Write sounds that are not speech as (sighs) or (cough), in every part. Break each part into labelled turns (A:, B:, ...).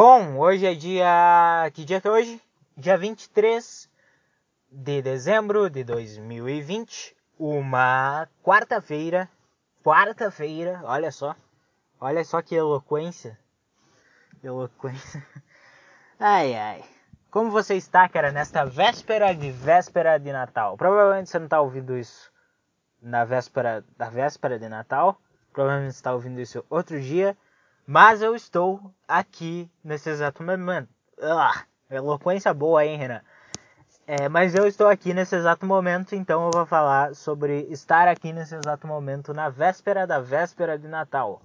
A: Bom, hoje é dia. Que dia que é hoje? Dia 23 de dezembro de 2020. Uma quarta-feira. Quarta-feira, olha só. Olha só que eloquência. Eloquência. (laughs) Ai, ai. Como você está, cara, nesta véspera de véspera de Natal? Provavelmente você não está ouvindo isso na véspera da véspera de Natal. Provavelmente você está ouvindo isso outro dia. Mas eu estou aqui nesse exato momento. Ah, eloquência boa, hein, Renan? É, mas eu estou aqui nesse exato momento, então eu vou falar sobre estar aqui nesse exato momento na véspera da véspera de Natal.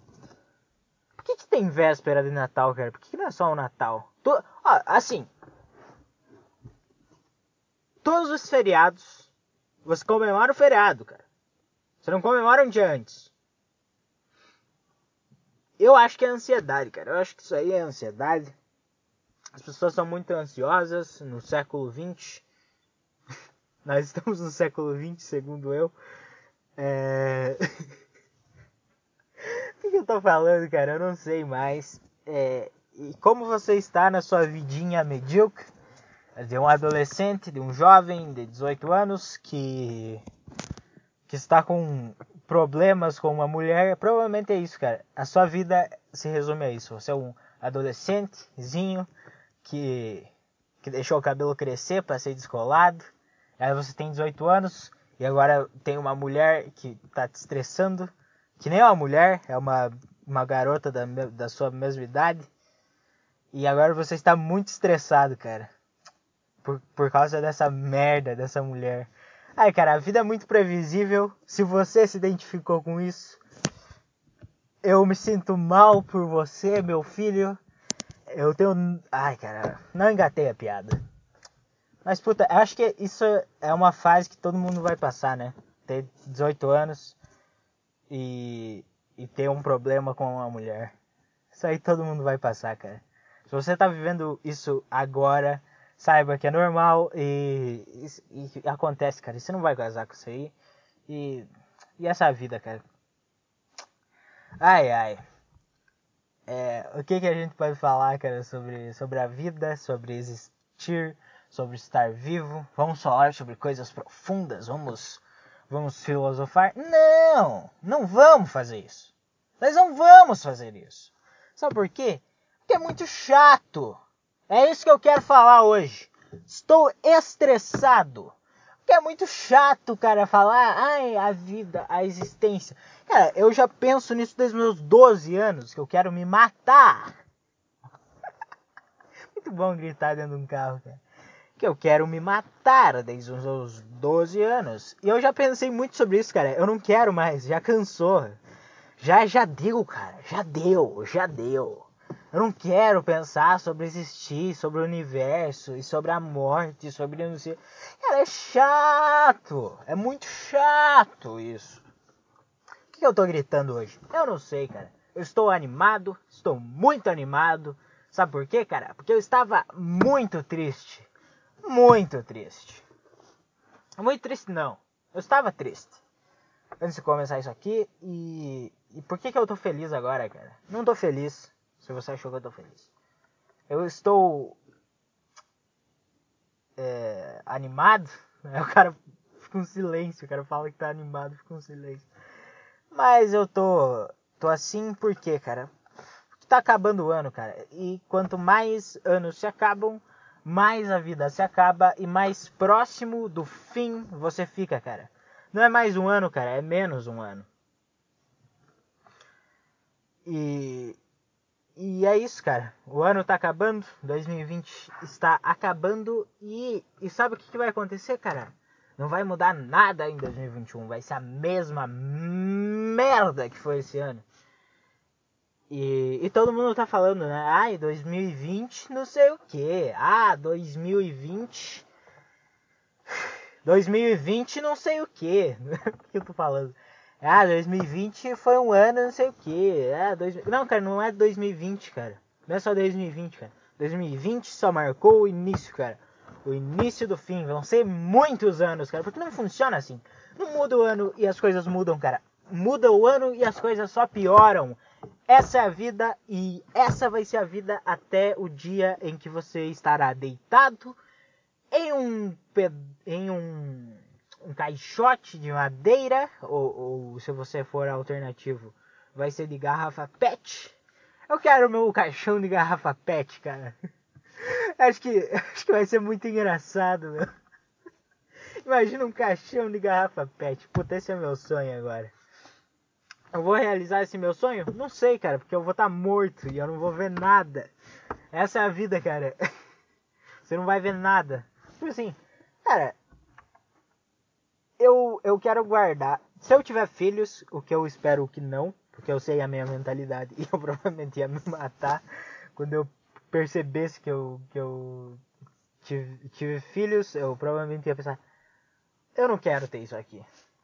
A: Por que, que tem véspera de Natal, cara? Por que, que não é só o Natal? Assim. Todos os feriados. Você comemora o feriado, cara. Você não comemora um dia antes. Eu acho que é ansiedade, cara. Eu acho que isso aí é ansiedade. As pessoas são muito ansiosas no século XX. (laughs) Nós estamos no século XX, segundo eu. É... (laughs) o que eu tô falando, cara? Eu não sei mais. É... E como você está na sua vidinha medíocre? De um adolescente, de um jovem de 18 anos que que está com problemas com uma mulher, provavelmente é isso, cara. A sua vida se resume a isso. Você é um adolescentezinho que, que deixou o cabelo crescer para ser descolado. Aí você tem 18 anos e agora tem uma mulher que tá te estressando, que nem é uma mulher, é uma, uma garota da, da sua mesma idade. E agora você está muito estressado, cara. Por, por causa dessa merda dessa mulher. Ai, cara, a vida é muito previsível. Se você se identificou com isso, eu me sinto mal por você, meu filho. Eu tenho. Ai, cara, não engatei a piada. Mas, puta, acho que isso é uma fase que todo mundo vai passar, né? Ter 18 anos e, e ter um problema com uma mulher. Isso aí todo mundo vai passar, cara. Se você tá vivendo isso agora, saiba que é normal e, e, e, acontece, cara. Você não vai casar com isso aí. E, e essa vida, cara. Ai, ai. É, o que, que a gente pode falar, cara, sobre, sobre a vida, sobre existir, sobre estar vivo? Vamos falar sobre coisas profundas? Vamos, vamos filosofar? Não! Não vamos fazer isso. Nós não vamos fazer isso. Sabe por quê? Porque é muito chato. É isso que eu quero falar hoje. Estou estressado. Porque é muito chato, cara, falar, ai, a vida, a existência. Cara, eu já penso nisso desde meus 12 anos, que eu quero me matar. (laughs) muito bom gritar dentro de um carro, cara. Que eu quero me matar desde os meus 12 anos. E eu já pensei muito sobre isso, cara. Eu não quero mais, já cansou. Já, já deu, cara. Já deu, já deu. Eu não quero pensar sobre existir, sobre o universo e sobre a morte, sobre não sei. Cara, é chato. É muito chato isso. O que eu tô gritando hoje? Eu não sei, cara. Eu estou animado, estou muito animado. Sabe por quê, cara? Porque eu estava muito triste. Muito triste. Muito triste não. Eu estava triste. Antes de começar isso aqui e. E por que, que eu tô feliz agora, cara? Não tô feliz se você achou que eu tô feliz. Eu estou é, animado. Né? (laughs) O cara fica um silêncio. O cara fala que tá animado, fica um silêncio. Mas eu tô, tô assim porque, cara, tá acabando o ano, cara. E quanto mais anos se acabam, mais a vida se acaba e mais próximo do fim você fica, cara. Não é mais um ano, cara, é menos um ano. E, e é isso, cara. O ano tá acabando, 2020 está acabando e, e sabe o que, que vai acontecer, cara? Não vai mudar nada em 2021, vai ser a mesma merda que foi esse ano. E, e todo mundo tá falando, né? Ai, 2020 não sei o que. Ah, 2020. 2020 (sighs) não sei o que. (laughs) o que eu tô falando? Ah, 2020 foi um ano, não sei o que. Ah, dois... Não, cara, não é 2020, cara. Não é só 2020, cara. 2020 só marcou o início, cara. O início do fim. Vão ser muitos anos, cara. Porque não funciona assim. Não muda o ano e as coisas mudam, cara. Muda o ano e as coisas só pioram. essa é a vida e essa vai ser a vida até o dia em que você estará deitado em um em um, um caixote de madeira ou, ou se você for alternativo vai ser de garrafa PET. Eu quero meu caixão de garrafa PET, cara. (laughs) Acho que acho que vai ser muito engraçado, meu. Imagina um caixão de garrafa PET. Puta, esse é meu sonho agora. Eu vou realizar esse meu sonho? Não sei, cara, porque eu vou estar tá morto e eu não vou ver nada. Essa é a vida, cara. (laughs) Você não vai ver nada. Tipo assim, cara, eu, eu quero guardar. Se eu tiver filhos, o que eu espero que não, porque eu sei a minha mentalidade (laughs) e eu provavelmente ia me matar quando eu percebesse que eu, que eu tive, tive filhos, eu provavelmente ia pensar: eu não quero ter isso aqui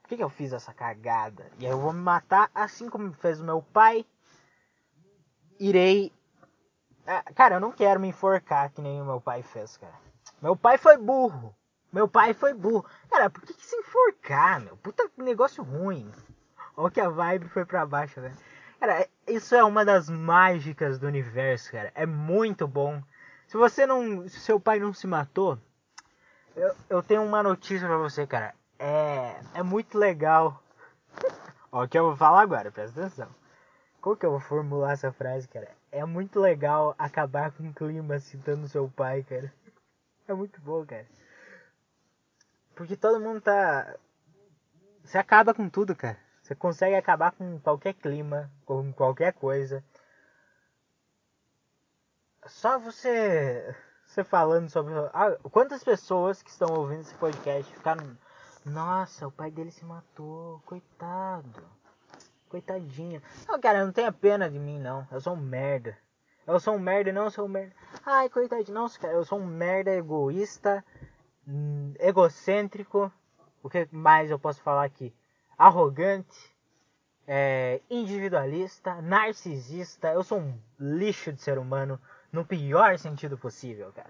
A: que, que eu fiz essa cagada? E aí eu vou me matar assim como fez o meu pai. Irei. Ah, cara, eu não quero me enforcar que nem o meu pai fez, cara. Meu pai foi burro. Meu pai foi burro. Cara, por que, que se enforcar, meu? Puta negócio ruim. Olha que a vibe foi pra baixo, velho. Cara, isso é uma das mágicas do universo, cara. É muito bom. Se você não. Se seu pai não se matou, eu, eu tenho uma notícia pra você, cara é, é muito legal. (laughs) Ó, o que eu vou falar agora, presta atenção. Como que eu vou formular essa frase, cara? É muito legal acabar com o clima citando seu pai, cara. É muito bom, cara. Porque todo mundo tá. Você acaba com tudo, cara. Você consegue acabar com qualquer clima, com qualquer coisa. Só você. Você falando sobre. Ah, quantas pessoas que estão ouvindo esse podcast ficaram nossa, o pai dele se matou. Coitado. Coitadinho. Não, cara, não tenha pena de mim, não. Eu sou um merda. Eu sou um merda, não sou um merda. Ai, coitadinho. Não, cara, eu sou um merda egoísta, egocêntrico. O que mais eu posso falar aqui? Arrogante, é, individualista, narcisista. Eu sou um lixo de ser humano no pior sentido possível, cara.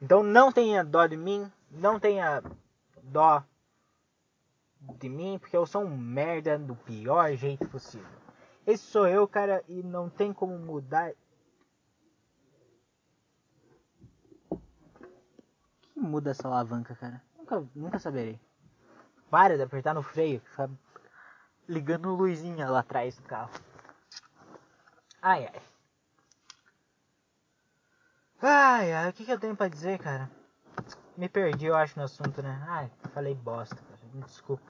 A: Então não tenha dó de mim, não tenha dó de mim, porque eu sou um merda do pior jeito possível. Esse sou eu, cara, e não tem como mudar. Que muda essa alavanca, cara? Nunca, nunca saberei. Para de apertar no freio, fica ligando luzinha lá atrás do carro. Ai ai. Ai ai, o que, que eu tenho pra dizer, cara? Me perdi, eu acho, no assunto, né? Ai, falei bosta me desculpa.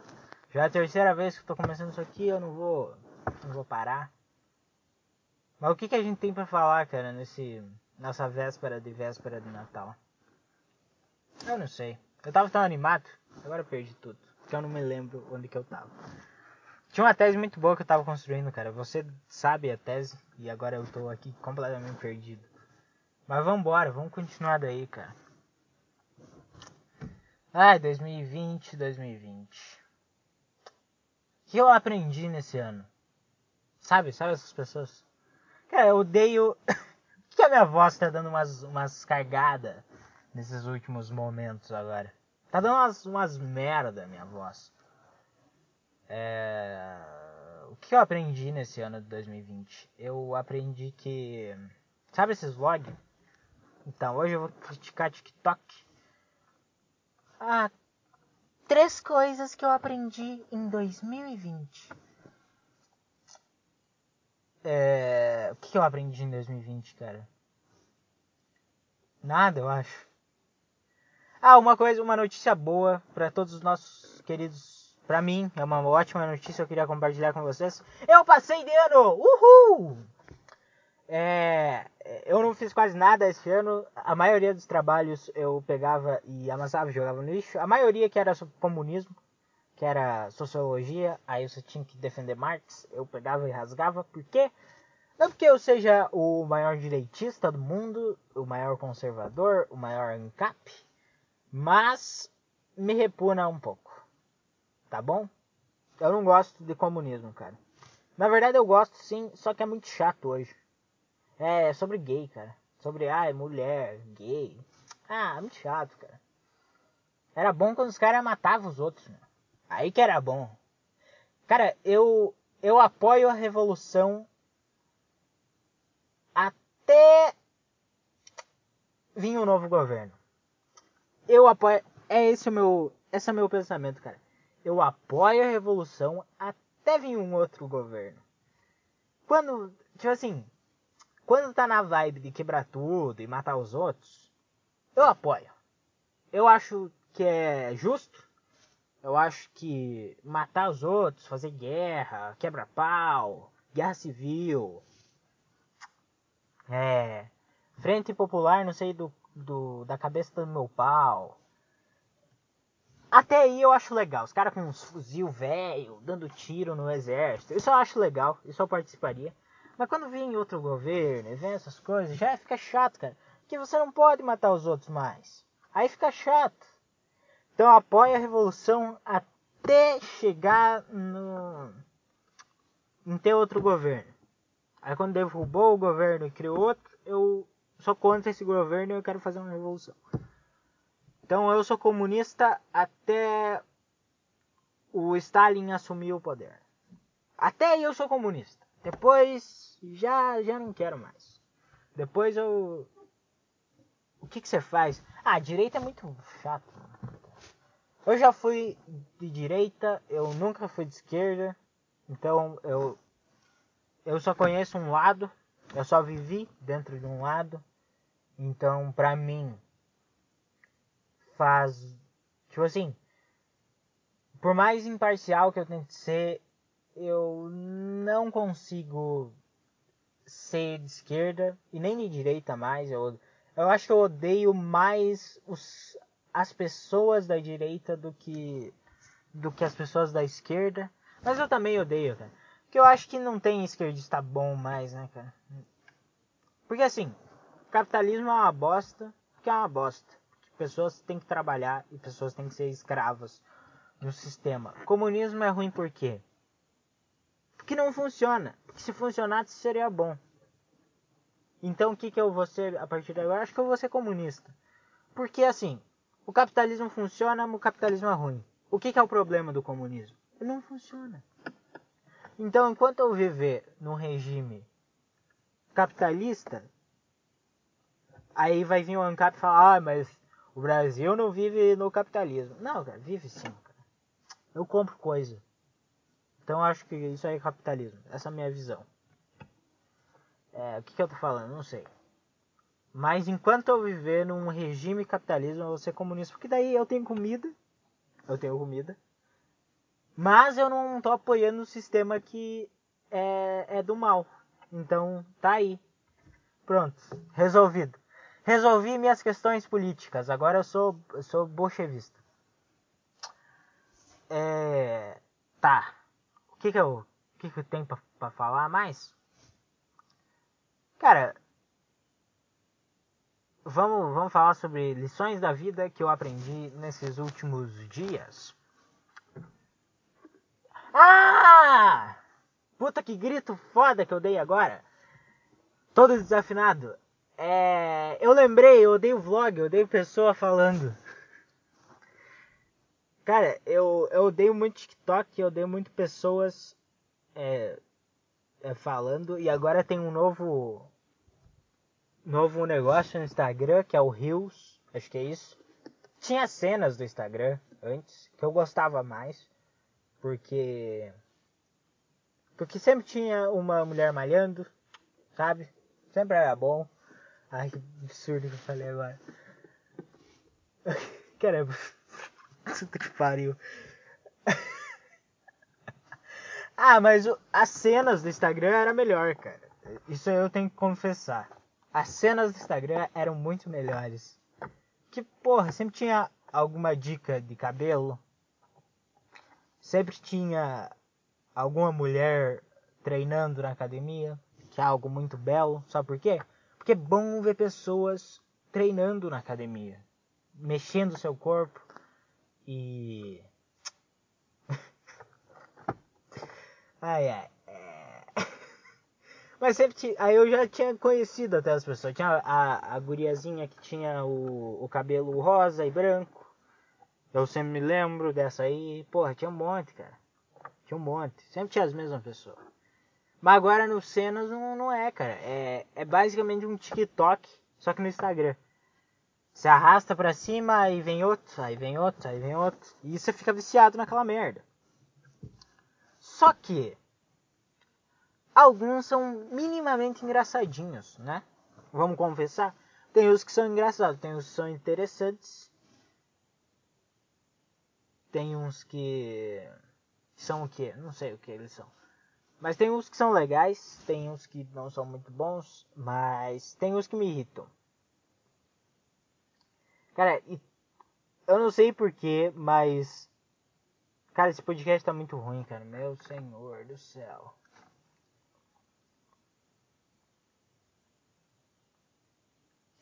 A: Já é a terceira vez que eu tô começando isso aqui, eu não vou. não vou parar. Mas o que, que a gente tem para falar, cara, nesse. nessa véspera de véspera de Natal? Eu não sei. Eu tava tão animado, agora perdi tudo. Porque eu não me lembro onde que eu tava. Tinha uma tese muito boa que eu tava construindo, cara. Você sabe a tese e agora eu tô aqui completamente perdido. Mas vambora, vamos continuar daí, cara. Ai, 2020, 2020. O que eu aprendi nesse ano? Sabe, sabe essas pessoas? Cara, eu odeio. (coughs) que a minha voz tá dando umas, umas cargadas nesses últimos momentos agora? Tá dando umas, umas merda minha voz. É... O que eu aprendi nesse ano de 2020? Eu aprendi que. Sabe esses vlogs? Então, hoje eu vou criticar TikTok ah, três coisas que eu aprendi em 2020. É, o que eu aprendi em 2020, cara? Nada, eu acho. Ah, uma coisa, uma notícia boa para todos os nossos queridos. Para mim, é uma ótima notícia, eu queria compartilhar com vocês. Eu passei de ano! Uhul! É, eu não fiz quase nada esse ano. A maioria dos trabalhos eu pegava e amassava jogava no lixo. A maioria que era sobre comunismo, que era sociologia, aí você tinha que defender Marx, eu pegava e rasgava. Por quê? Não porque eu seja o maior direitista do mundo, o maior conservador, o maior ANCAP, mas me repuna um pouco. Tá bom? Eu não gosto de comunismo, cara. Na verdade eu gosto sim, só que é muito chato hoje. É, sobre gay, cara. Sobre, ai, mulher, gay. Ah, muito chato, cara. Era bom quando os caras matavam os outros, né? Aí que era bom. Cara, eu, eu apoio a revolução até vir um novo governo. Eu apoio. É esse o meu. Esse é o meu pensamento, cara. Eu apoio a revolução até vir um outro governo. Quando. Tipo assim. Quando tá na vibe de quebrar tudo e matar os outros, eu apoio. Eu acho que é justo. Eu acho que matar os outros, fazer guerra, quebra-pau, guerra civil, é, frente popular, não sei do, do da cabeça do meu pau. Até aí eu acho legal. Os caras com uns fuzil velho, dando tiro no exército. Isso eu acho legal, isso eu participaria. Mas quando vem outro governo vem essas coisas, já fica chato, cara. Porque você não pode matar os outros mais. Aí fica chato. Então apoia a revolução até chegar no. em ter outro governo. Aí quando derrubou o governo e criou outro, eu sou contra esse governo e eu quero fazer uma revolução. Então eu sou comunista até o Stalin assumir o poder. Até eu sou comunista. Depois já já não quero mais. Depois eu o que que você faz? Ah, a direita é muito chato. Eu já fui de direita, eu nunca fui de esquerda. Então eu eu só conheço um lado, eu só vivi dentro de um lado. Então, pra mim, faz. Tipo assim. Por mais imparcial que eu tente ser, eu não consigo ser de esquerda e nem de direita mais. Eu, eu acho que eu odeio mais os, as pessoas da direita do que, do que as pessoas da esquerda. Mas eu também odeio, cara. Porque eu acho que não tem esquerdista bom mais, né, cara? Porque assim, capitalismo é uma bosta, porque é uma bosta pessoas têm que trabalhar e pessoas têm que ser escravas no sistema. Comunismo é ruim por quê? Porque não funciona. Porque se funcionasse seria bom. Então o que, que eu vou ser a partir de agora? Acho que eu vou ser comunista. Porque assim, o capitalismo funciona, mas o capitalismo é ruim. O que, que é o problema do comunismo? Ele não funciona. Então enquanto eu viver num regime capitalista, aí vai vir o ANCAP e falar, ah, mas o Brasil não vive no capitalismo. Não, cara, vive sim. Cara. Eu compro coisa. Então acho que isso aí é capitalismo. Essa é a minha visão. É, o que, que eu tô falando? Não sei. Mas enquanto eu viver num regime capitalismo, eu vou ser comunista. Porque daí eu tenho comida. Eu tenho comida. Mas eu não tô apoiando o sistema que é, é do mal. Então tá aí. Pronto. Resolvido. Resolvi minhas questões políticas. Agora eu sou, eu sou bolchevista. É, tá. O que que eu, o que que eu tenho pra, pra falar mais? Cara, vamos, vamos falar sobre lições da vida que eu aprendi nesses últimos dias. Ah! Puta que grito foda que eu dei agora. Todo desafinado. É, eu lembrei, eu odeio vlog, eu odeio pessoa falando. Cara, eu, eu odeio muito TikTok, eu odeio muito pessoas é, é, falando. E agora tem um novo novo negócio no Instagram, que é o Reels, acho que é isso. Tinha cenas do Instagram antes, que eu gostava mais, porque porque sempre tinha uma mulher malhando, sabe? Sempre era bom. Ai, que absurdo que eu falei agora. (laughs) Caramba. Puta que pariu. (laughs) ah, mas o, as cenas do Instagram era melhor, cara. Isso eu tenho que confessar. As cenas do Instagram eram muito melhores. Que porra, sempre tinha alguma dica de cabelo. Sempre tinha alguma mulher treinando na academia, que é algo muito belo. Sabe por quê? Porque é bom ver pessoas treinando na academia, mexendo seu corpo e. (laughs) ai ai. É... (laughs) Mas sempre aí eu já tinha conhecido até as pessoas. Tinha a, a guriazinha que tinha o, o cabelo rosa e branco. Eu sempre me lembro dessa aí. Porra, tinha um monte, cara. Tinha um monte. Sempre tinha as mesmas pessoas. Mas agora no Cenas não, não é, cara. É, é basicamente um TikTok, só que no Instagram. Você arrasta pra cima, aí vem outro, aí vem outro, aí vem outro. E você fica viciado naquela merda. Só que alguns são minimamente engraçadinhos, né? Vamos confessar. Tem os que são engraçados, tem os que são interessantes. Tem uns que são o que? Não sei o que eles são. Mas tem uns que são legais, tem uns que não são muito bons, mas tem uns que me irritam. Cara, eu não sei porquê, mas. Cara, esse podcast tá muito ruim, cara. Meu senhor do céu.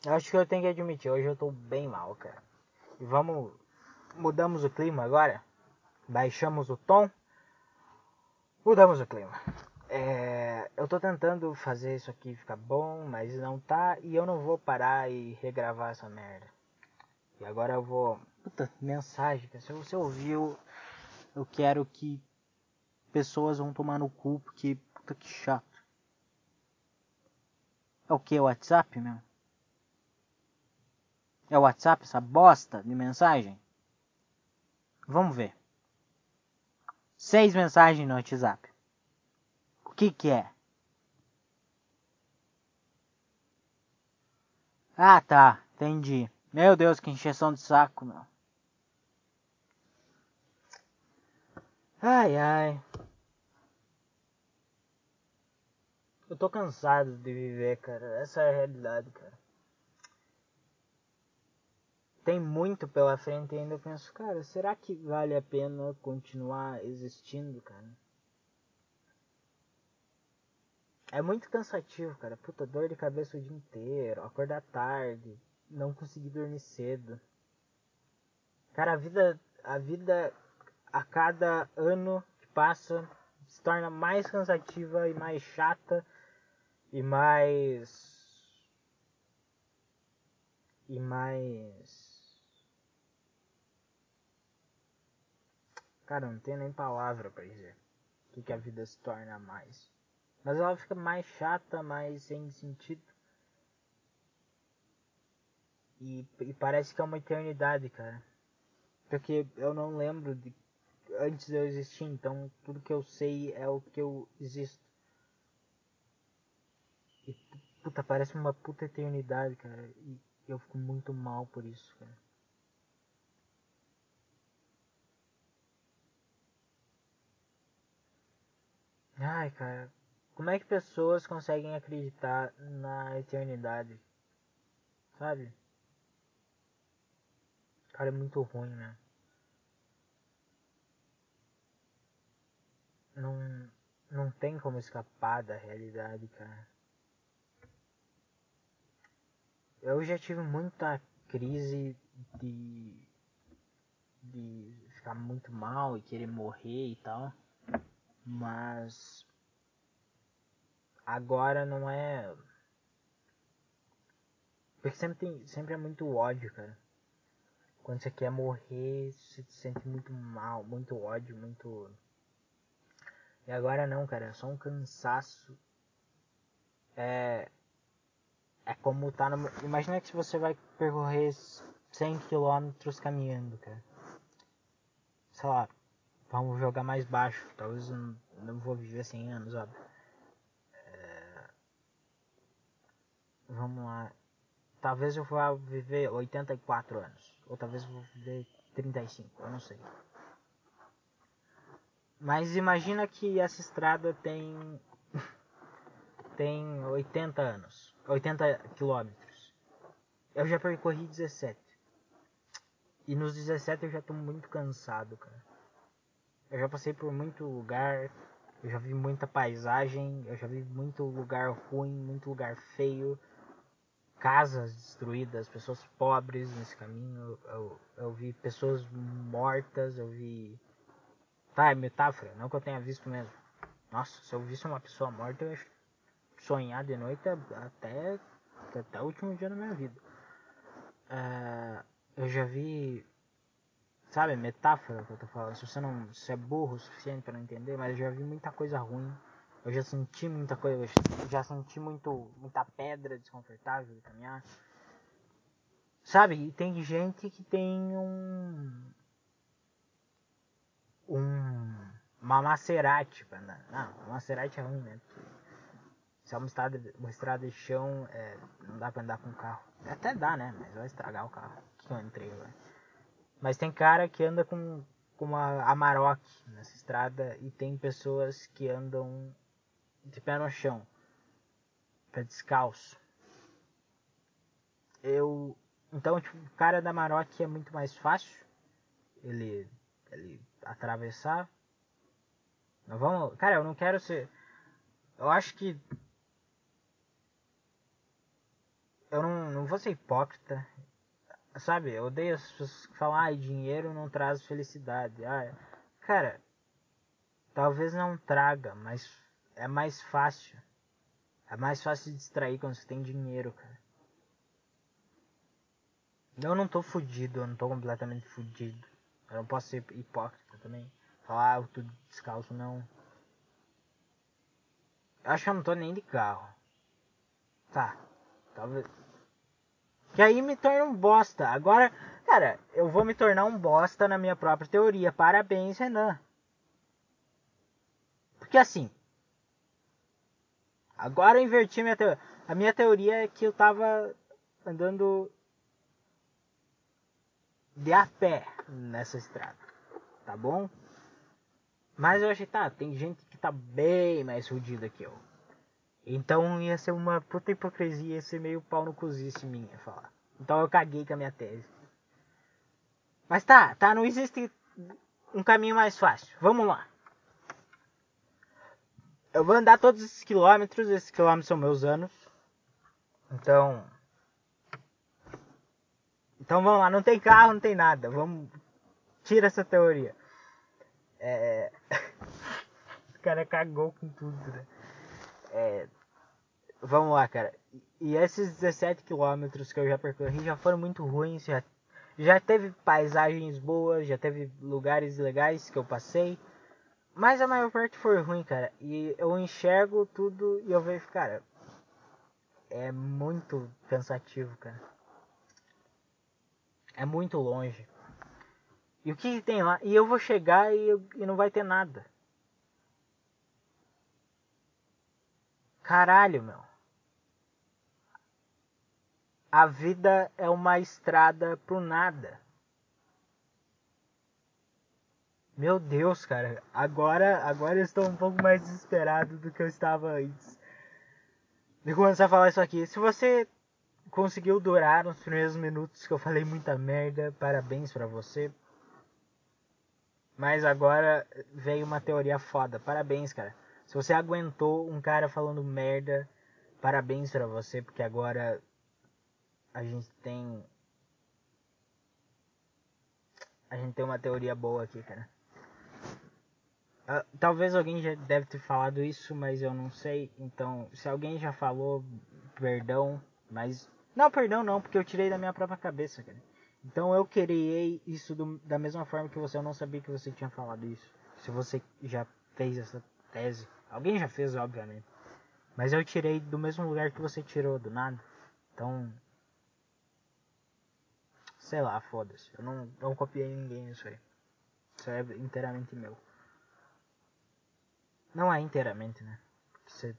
A: Eu acho que eu tenho que admitir, hoje eu tô bem mal, cara. E vamos. Mudamos o clima agora. Baixamos o tom. Mudamos o clima. É, eu tô tentando fazer isso aqui ficar bom, mas não tá. E eu não vou parar e regravar essa merda. E agora eu vou. Puta, mensagem. Se você ouviu, eu quero que pessoas vão tomar no cu, porque. Puta que chato. É o que? O WhatsApp mesmo? É o WhatsApp, essa bosta de mensagem? Vamos ver. Seis mensagens no WhatsApp. O que que é? Ah, tá. Entendi. Meu Deus, que encheção de saco, meu. Ai, ai. Eu tô cansado de viver, cara. Essa é a realidade, cara tem muito pela frente e ainda eu penso, cara, será que vale a pena continuar existindo, cara? É muito cansativo, cara. Puta, dor de cabeça o dia inteiro, acordar tarde, não conseguir dormir cedo. Cara, a vida, a vida a cada ano que passa se torna mais cansativa e mais chata e mais e mais Cara, não tem nem palavra para dizer o que, que a vida se torna mais. Mas ela fica mais chata, mais sem sentido. E, e, parece que é uma eternidade, cara. Porque eu não lembro de antes eu existir, então tudo que eu sei é o que eu existo. E puta, parece uma puta eternidade, cara. E eu fico muito mal por isso, cara. Ai, cara, como é que pessoas conseguem acreditar na eternidade? Sabe? Cara, é muito ruim, né? Não, não tem como escapar da realidade, cara. Eu já tive muita crise de de ficar muito mal e querer morrer e tal. Mas agora não é. Porque sempre tem. Sempre é muito ódio, cara. Quando você quer morrer, você se sente muito mal, muito ódio, muito. E agora não, cara, é só um cansaço. É. É como tá no. Imagina que você vai percorrer 100 km caminhando, cara. Sei lá, Vamos jogar mais baixo. Talvez não, não vou viver 100 anos, óbvio. É... Vamos lá. Talvez eu vá viver 84 anos. Ou talvez eu vou viver 35, eu não sei. Mas imagina que essa estrada tem tem 80 anos, 80 quilômetros. Eu já percorri 17. E nos 17 eu já tô muito cansado, cara. Eu já passei por muito lugar, eu já vi muita paisagem, eu já vi muito lugar ruim, muito lugar feio, casas destruídas, pessoas pobres nesse caminho, eu, eu vi pessoas mortas, eu vi. Tá, é metáfora, não que eu tenha visto mesmo. Nossa, se eu visse uma pessoa morta, eu ia sonhar de noite até, até o último dia da minha vida. Uh, eu já vi Sabe, metáfora que eu tô falando. Se você não se é burro o suficiente para não entender, mas eu já vi muita coisa ruim. Eu já senti muita coisa, eu já senti muito, muita pedra desconfortável de caminhar. Sabe, e tem gente que tem um. Um. Uma Maserati pra andar. Não, Maserati é ruim, né? Se é uma estrada, uma estrada de chão, é, não dá pra andar com carro. Até dá, né? Mas vai estragar o carro que eu entrei agora. Mas tem cara que anda com, com uma Amarok nessa estrada e tem pessoas que andam de pé no chão, pé descalço. Eu. Então, tipo, o cara da Amarok é muito mais fácil ele, ele atravessar. Não vamos. Cara, eu não quero ser. Eu acho que. Eu não, não vou ser hipócrita. Sabe, eu odeio as pessoas que falam, ah, dinheiro não traz felicidade. Ah, cara, talvez não traga, mas é mais fácil. É mais fácil se distrair quando você tem dinheiro, cara. Eu não tô fudido, eu não tô completamente fudido. Eu não posso ser hipócrita também. Falar, ah, eu tô descalço, não. Eu acho que eu não tô nem de carro. Tá, talvez. Que aí me torna um bosta. Agora, cara, eu vou me tornar um bosta na minha própria teoria. Parabéns, Renan. Porque assim. Agora eu inverti minha teoria. A minha teoria é que eu tava andando de a pé nessa estrada. Tá bom? Mas eu achei, tá, tem gente que tá bem mais fodida que eu. Então ia ser uma puta hipocrisia, ia ser meio pau no cozice minha falar. Então eu caguei com a minha tese. Mas tá, tá, não existe um caminho mais fácil. Vamos lá. Eu vou andar todos esses quilômetros, esses quilômetros são meus anos. Então. Então vamos lá, não tem carro, não tem nada. Vamos. Tira essa teoria. É. (laughs) o cara cagou com tudo, né? É, vamos lá, cara. E esses 17 quilômetros que eu já percorri já foram muito ruins. Já, já teve paisagens boas, já teve lugares legais que eu passei. Mas a maior parte foi ruim, cara. E eu enxergo tudo e eu vejo, cara. É muito cansativo, cara. É muito longe. E o que tem lá? E eu vou chegar e, eu, e não vai ter nada. Caralho, meu. A vida é uma estrada pro nada. Meu Deus, cara. Agora, agora eu estou um pouco mais desesperado do que eu estava antes. De começar a falar isso aqui. Se você conseguiu durar nos primeiros minutos que eu falei muita merda, parabéns para você. Mas agora veio uma teoria foda. Parabéns, cara. Se você aguentou um cara falando merda, parabéns para você, porque agora a gente tem a gente tem uma teoria boa aqui, cara. Uh, talvez alguém já deve ter falado isso, mas eu não sei. Então, se alguém já falou, perdão, mas não, perdão não, porque eu tirei da minha própria cabeça, cara. Então eu criei isso do, da mesma forma que você, eu não sabia que você tinha falado isso. Se você já fez essa tese, Alguém já fez, obviamente. Mas eu tirei do mesmo lugar que você tirou, do nada. Então. Sei lá, foda-se. Eu não, não copiei ninguém nisso aí. Isso é inteiramente meu. Não é inteiramente, né? Você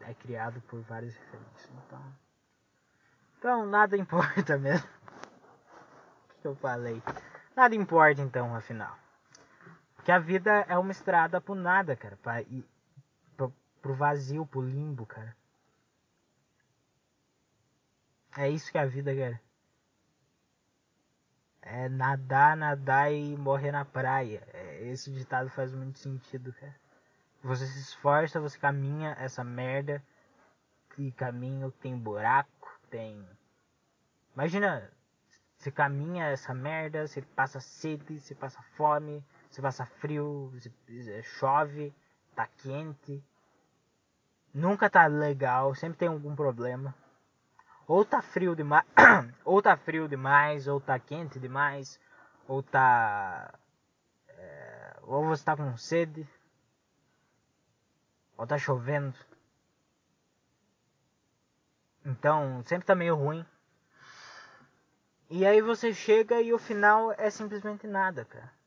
A: é criado por várias referências. Então. Então, nada importa (laughs) mesmo. O que eu falei? Nada importa então, afinal. Que a vida é uma estrada pro nada, cara. Pra ir, pro, pro vazio, pro limbo, cara. É isso que é a vida, cara. É nadar, nadar e morrer na praia. É, esse ditado faz muito sentido, cara. Você se esforça, você caminha essa merda. E caminho tem buraco, tem. Imagina, você caminha essa merda, você passa sede, você passa fome, você passa frio, chove, tá quente. Nunca tá legal, sempre tem algum problema. Ou tá frio demais, (coughs) ou tá frio demais, ou tá quente demais, ou tá é, ou você tá com sede. ou tá chovendo. Então, sempre tá meio ruim. E aí você chega e o final é simplesmente nada, cara.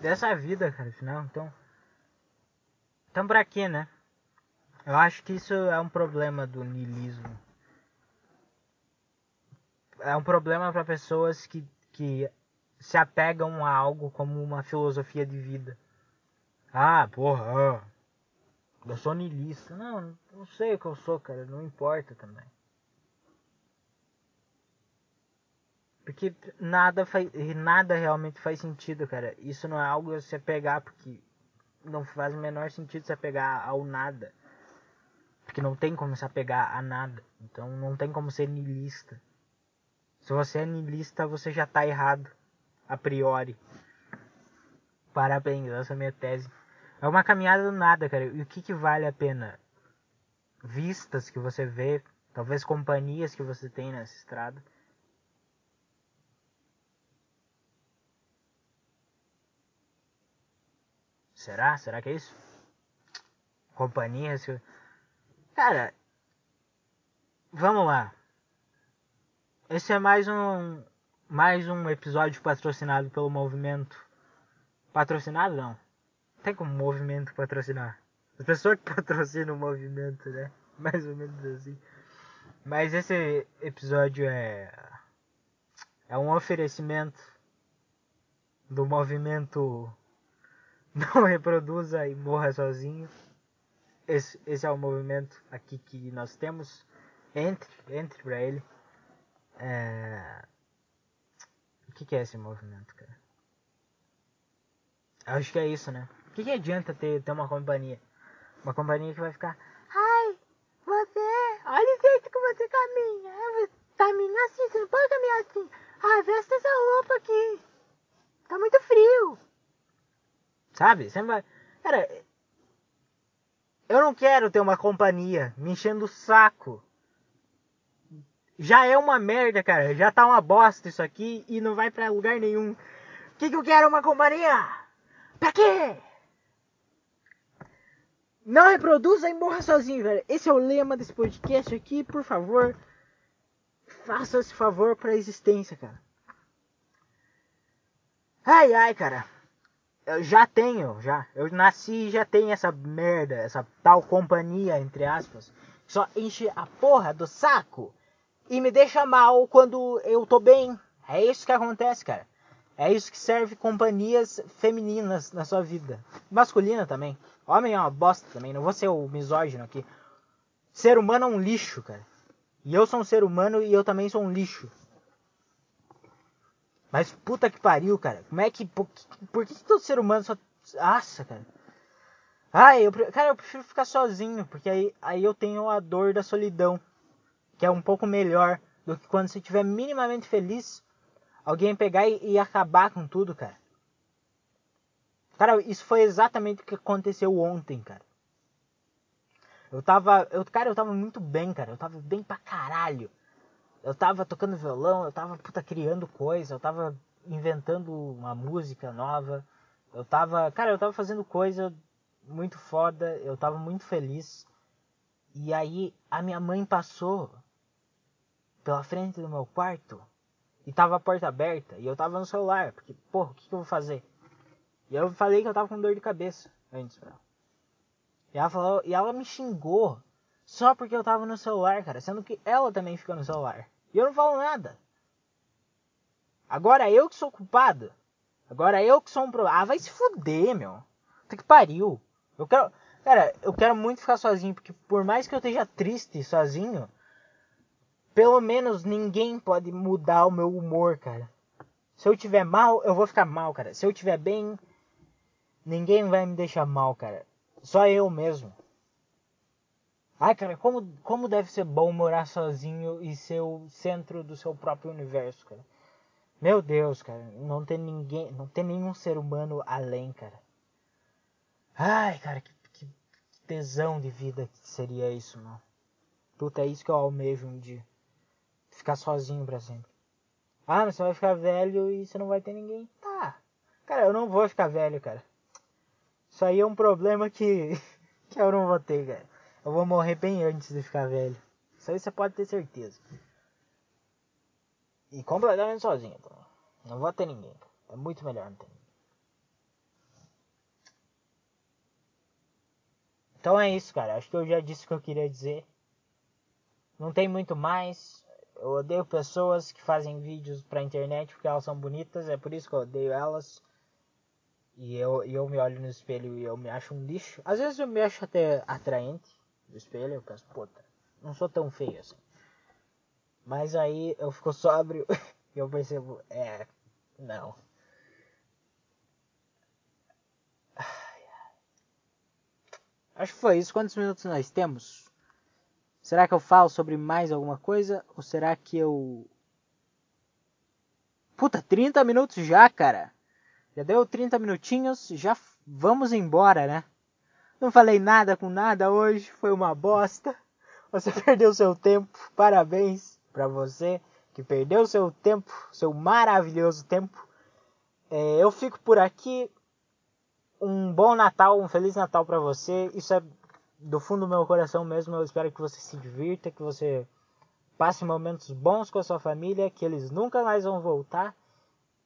A: Dessa vida, cara, final, então. Então pra quê, né? Eu acho que isso é um problema do niilismo. É um problema para pessoas que, que se apegam a algo como uma filosofia de vida. Ah, porra, eu sou niilista. Não, não sei o que eu sou, cara, não importa também. Porque nada faz, nada realmente faz sentido, cara. Isso não é algo a se pegar porque não faz o menor sentido se apegar ao nada. Porque não tem como se apegar a nada. Então não tem como ser niilista. Se você é niilista, você já tá errado a priori. Parabéns, essa é a minha tese. É uma caminhada do nada, cara. E o que, que vale a pena? Vistas que você vê, talvez companhias que você tem nessa estrada. Será? Será que é isso? Companhias que. Cara, vamos lá. Esse é mais um mais um episódio patrocinado pelo movimento. Patrocinado não. Tem como movimento patrocinar. As pessoas que (laughs) patrocinam o movimento, né? Mais ou menos assim. Mas esse episódio é. É um oferecimento do movimento (laughs) Não Reproduza e Morra Sozinho. Esse, esse é o movimento aqui que nós temos. Entre, entre pra ele. É que, que é esse movimento, cara? Acho que é isso, né? O que, que adianta ter, ter uma companhia? Uma companhia que vai ficar. Ai, você. Olha o jeito que você caminha. Caminha assim, você não pode caminhar assim. Ah, veste essa roupa aqui. Tá muito frio. Sabe? Você vai. Cara, eu não quero ter uma companhia me enchendo o saco já é uma merda, cara. Já tá uma bosta isso aqui e não vai para lugar nenhum. O que, que eu quero uma companhia? Pra quê? Não reproduza e morra sozinho, velho. Esse é o lema desse podcast aqui, por favor. Faça esse favor pra existência, cara. Ai, ai, cara. Eu já tenho, já. Eu nasci e já tenho essa merda, essa tal companhia, entre aspas. Só enche a porra do saco e me deixa mal quando eu tô bem. É isso que acontece, cara. É isso que serve companhias femininas na sua vida. Masculina também. Homem é uma bosta também. Não vou ser o misógino aqui. Ser humano é um lixo, cara. E eu sou um ser humano e eu também sou um lixo. Mas puta que pariu, cara. Como é que. Por, por que todo ser humano só. Nossa, cara. Ai, eu, cara, eu prefiro ficar sozinho. Porque aí, aí eu tenho a dor da solidão que é um pouco melhor do que quando você estiver minimamente feliz, alguém pegar e, e, acabar com tudo, cara. Cara, isso foi exatamente o que aconteceu ontem, cara. Eu tava, eu, cara, eu tava muito bem, cara. Eu tava bem pra caralho. Eu tava tocando violão, eu tava puta criando coisa, eu tava inventando uma música nova. Eu tava, cara, eu tava fazendo coisa muito foda, eu tava muito feliz. E aí a minha mãe passou pela frente do meu quarto e tava a porta aberta e eu tava no celular, porque, porra, o que, que eu vou fazer? E eu falei que eu tava com dor de cabeça antes pra ela. E ela falou, e ela me xingou só porque eu tava no celular, cara, sendo que ela também fica no celular. E eu não falo nada. Agora eu que sou culpado. Agora eu que sou um problema. Ah, vai se fuder, meu. Puta que pariu. Eu quero. Cara, eu quero muito ficar sozinho, porque por mais que eu esteja triste sozinho, pelo menos ninguém pode mudar o meu humor, cara. Se eu tiver mal, eu vou ficar mal, cara. Se eu tiver bem, ninguém vai me deixar mal, cara. Só eu mesmo. Ai, cara, como, como deve ser bom morar sozinho e ser o centro do seu próprio universo, cara. Meu Deus, cara, não tem ninguém, não tem nenhum ser humano além, cara. Ai, cara, que, que tesão de vida que seria isso, mano. Puta, é isso que eu almejo um dia ficar sozinho pra sempre. Ah, mas você vai ficar velho e você não vai ter ninguém. Tá. Cara, eu não vou ficar velho, cara. Isso aí é um problema que, (laughs) que eu não vou ter, cara. Eu vou morrer bem antes de ficar velho. Isso aí você pode ter certeza. E completamente sozinho também. Não vou ter ninguém. É muito melhor não ter ninguém. Então é isso, cara. Acho que eu já disse o que eu queria dizer. Não tem muito mais. Eu odeio pessoas que fazem vídeos pra internet porque elas são bonitas. É por isso que eu odeio elas. E eu, eu me olho no espelho e eu me acho um lixo. Às vezes eu me acho até atraente no espelho. Eu penso, puta, não sou tão feio assim. Mas aí eu fico sóbrio (laughs) e eu percebo, é, não. Acho que foi isso. Quantos minutos nós temos? Será que eu falo sobre mais alguma coisa? Ou será que eu. Puta, 30 minutos já, cara. Já deu 30 minutinhos, já vamos embora, né? Não falei nada com nada hoje, foi uma bosta. Você (laughs) perdeu seu tempo, parabéns para você que perdeu seu tempo, seu maravilhoso tempo. É, eu fico por aqui um bom Natal, um Feliz Natal para você. Isso é do fundo do meu coração mesmo. Eu espero que você se divirta, que você passe momentos bons com a sua família, que eles nunca mais vão voltar.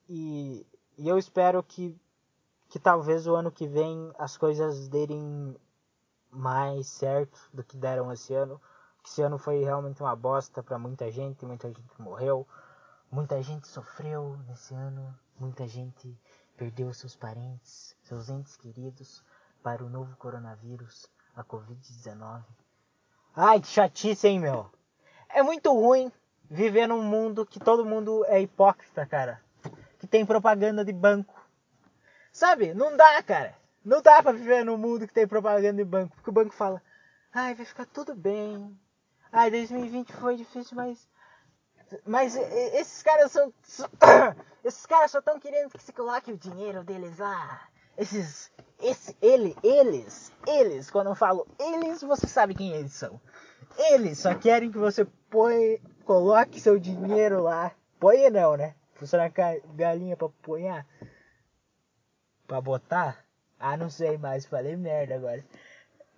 A: E, e eu espero que, que talvez o ano que vem as coisas derem mais certo do que deram esse ano. Esse ano foi realmente uma bosta para muita gente, muita gente morreu, muita gente sofreu nesse ano, muita gente perdeu seus parentes, seus entes queridos para o novo coronavírus, a Covid-19. Ai, que chatice, hein, meu? É muito ruim viver num mundo que todo mundo é hipócrita, cara. Que tem propaganda de banco. Sabe? Não dá, cara. Não dá pra viver num mundo que tem propaganda de banco. Porque o banco fala, ai, vai ficar tudo bem. Ai, 2020 foi difícil, mas mas esses caras são. (coughs) Esses caras só estão querendo que se coloque o dinheiro deles lá. Esses. Esse, ele, eles, eles, quando eu falo eles, você sabe quem eles são. Eles só querem que você põe, coloque seu dinheiro lá. Põe não, né? Funciona galinha pra ponhar? Pra botar? Ah, não sei mais, falei merda agora.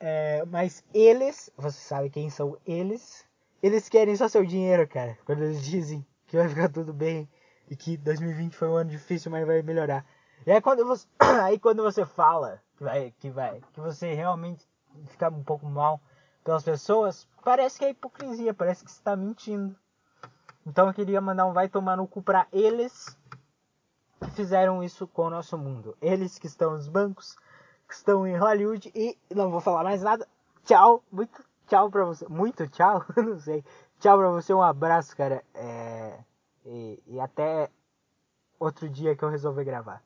A: É, mas eles, você sabe quem são eles? Eles querem só seu dinheiro, cara. Quando eles dizem que vai ficar tudo bem e que 2020 foi um ano difícil, mas vai melhorar. E aí quando você, (clears throat) aí quando você fala que vai, que vai, que você realmente fica um pouco mal pelas pessoas, parece que é hipocrisia, parece que você está mentindo. Então eu queria mandar um vai tomar no cu para eles fizeram isso com o nosso mundo. Eles que estão nos bancos, que estão em Hollywood e não vou falar mais nada. Tchau, muito tchau pra você. Muito tchau? (laughs) não sei. Tchau pra você, um abraço, cara. É... E, e até outro dia que eu resolver gravar.